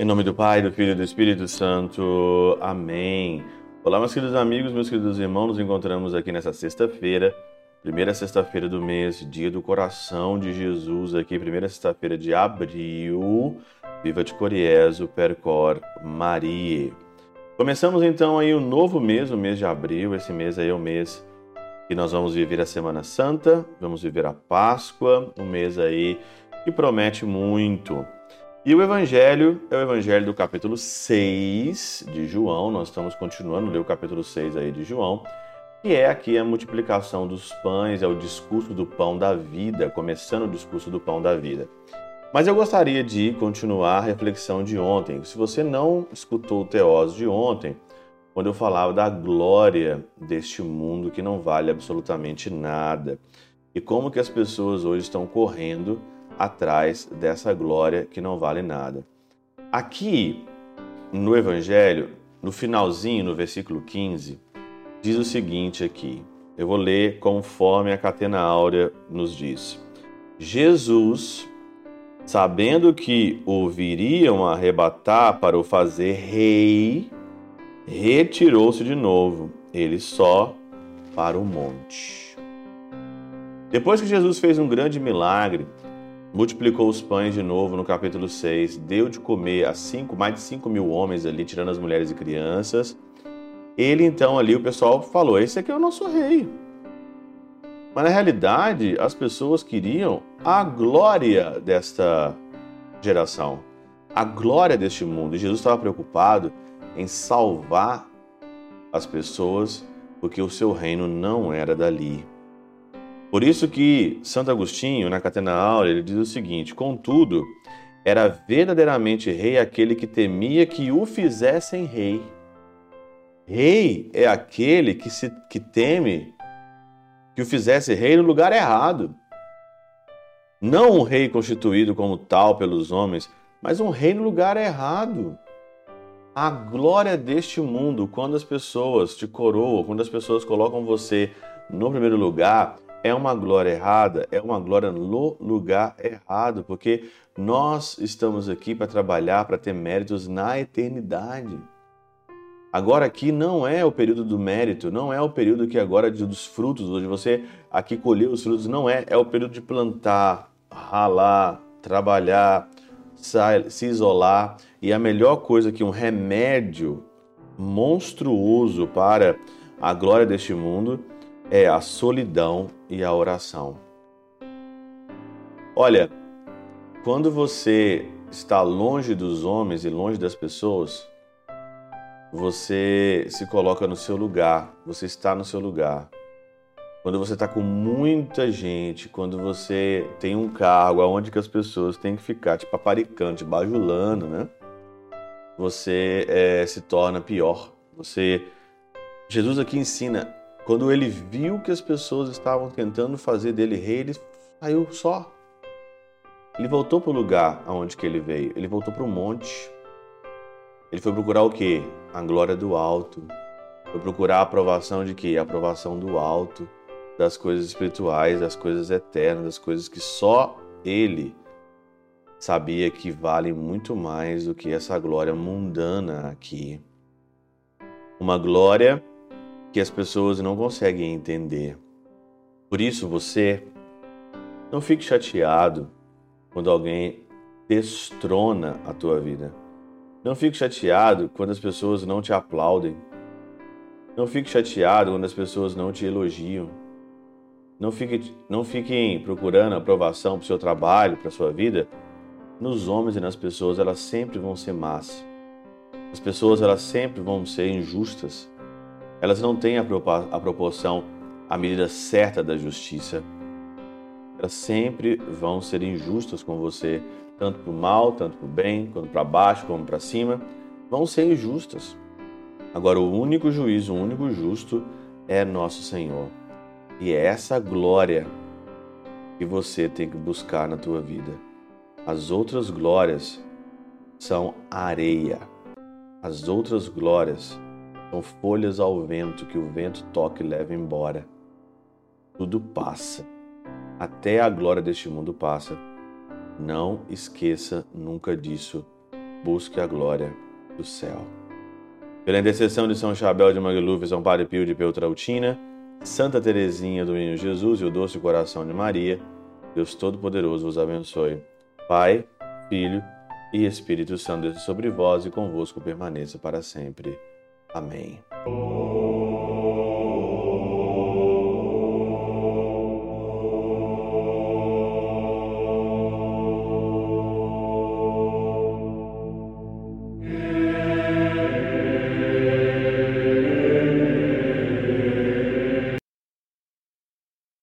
Em nome do Pai, do Filho e do Espírito Santo. Amém. Olá, meus queridos amigos, meus queridos irmãos, nos encontramos aqui nessa sexta-feira, primeira sexta-feira do mês, dia do coração de Jesus, aqui, primeira sexta-feira de abril. Viva de Coriezo, Percor, Maria. Começamos então aí o novo mês, o mês de abril. Esse mês aí é o mês que nós vamos viver a Semana Santa, vamos viver a Páscoa, um mês aí que promete muito. E o Evangelho é o Evangelho do capítulo 6 de João. Nós estamos continuando a ler o capítulo 6 aí de João, que é aqui a multiplicação dos pães, é o discurso do pão da vida, começando o discurso do pão da vida. Mas eu gostaria de continuar a reflexão de ontem. Se você não escutou o Teós de ontem, quando eu falava da glória deste mundo que não vale absolutamente nada, e como que as pessoas hoje estão correndo atrás dessa glória que não vale nada. Aqui no Evangelho, no finalzinho, no versículo 15, diz o seguinte aqui. Eu vou ler conforme a Catena Áurea nos diz. Jesus, sabendo que o viriam arrebatar para o fazer rei, retirou-se de novo, ele só para o monte. Depois que Jesus fez um grande milagre, multiplicou os pães de novo no capítulo 6, deu de comer a cinco, mais de 5 mil homens ali, tirando as mulheres e crianças. Ele então ali, o pessoal falou: Esse aqui é o nosso rei. Mas na realidade, as pessoas queriam a glória desta geração, a glória deste mundo. E Jesus estava preocupado em salvar as pessoas, porque o seu reino não era dali. Por isso que Santo Agostinho, na Catena Áurea, ele diz o seguinte: Contudo, era verdadeiramente rei aquele que temia que o fizessem rei. Rei é aquele que, se, que teme que o fizesse rei no lugar errado. Não um rei constituído como tal pelos homens, mas um rei no lugar errado. A glória deste mundo, quando as pessoas te coroam, quando as pessoas colocam você no primeiro lugar, é uma glória errada, é uma glória no lugar errado, porque nós estamos aqui para trabalhar, para ter méritos na eternidade. Agora aqui não é o período do mérito, não é o período que agora dos frutos, onde você aqui colheu os frutos, não é, é o período de plantar, ralar, trabalhar, se isolar. E a melhor coisa que um remédio monstruoso para a glória deste mundo é a solidão e a oração. Olha, quando você está longe dos homens e longe das pessoas, você se coloca no seu lugar, você está no seu lugar. Quando você está com muita gente, quando você tem um cargo onde que as pessoas têm que ficar te paparicando, te bajulando, né? Você é, se torna pior. Você, Jesus aqui ensina quando ele viu que as pessoas estavam tentando fazer dele rei, ele saiu só. Ele voltou para o lugar aonde que ele veio. Ele voltou para o monte. Ele foi procurar o quê? A glória do alto. Foi procurar a aprovação de quê? A aprovação do alto, das coisas espirituais, das coisas eternas, das coisas que só ele sabia que valem muito mais do que essa glória mundana aqui. Uma glória que as pessoas não conseguem entender. Por isso, você não fique chateado quando alguém destrona a tua vida. Não fique chateado quando as pessoas não te aplaudem. Não fique chateado quando as pessoas não te elogiam. Não, fique, não fiquem procurando aprovação para o seu trabalho, para a sua vida. Nos homens e nas pessoas, elas sempre vão ser más. As pessoas, elas sempre vão ser injustas. Elas não têm a proporção, a medida certa da justiça. Elas sempre vão ser injustas com você, tanto para o mal, tanto para o bem, quanto para baixo, como para cima. Vão ser injustas. Agora, o único juiz, o único justo é nosso Senhor. E é essa glória que você tem que buscar na tua vida. As outras glórias são areia. As outras glórias são folhas ao vento que o vento toca e leva embora. tudo passa. Até a glória deste mundo passa. Não esqueça nunca disso. Busque a glória do céu. Pela intercessão de São Chabel de Magluf, São Padre Pio de Peltrautina, Santa Teresinha do Menino Jesus e o doce coração de Maria, Deus Todo-Poderoso vos abençoe. Pai, Filho e Espírito Santo desça sobre vós e convosco permaneça para sempre. Amém.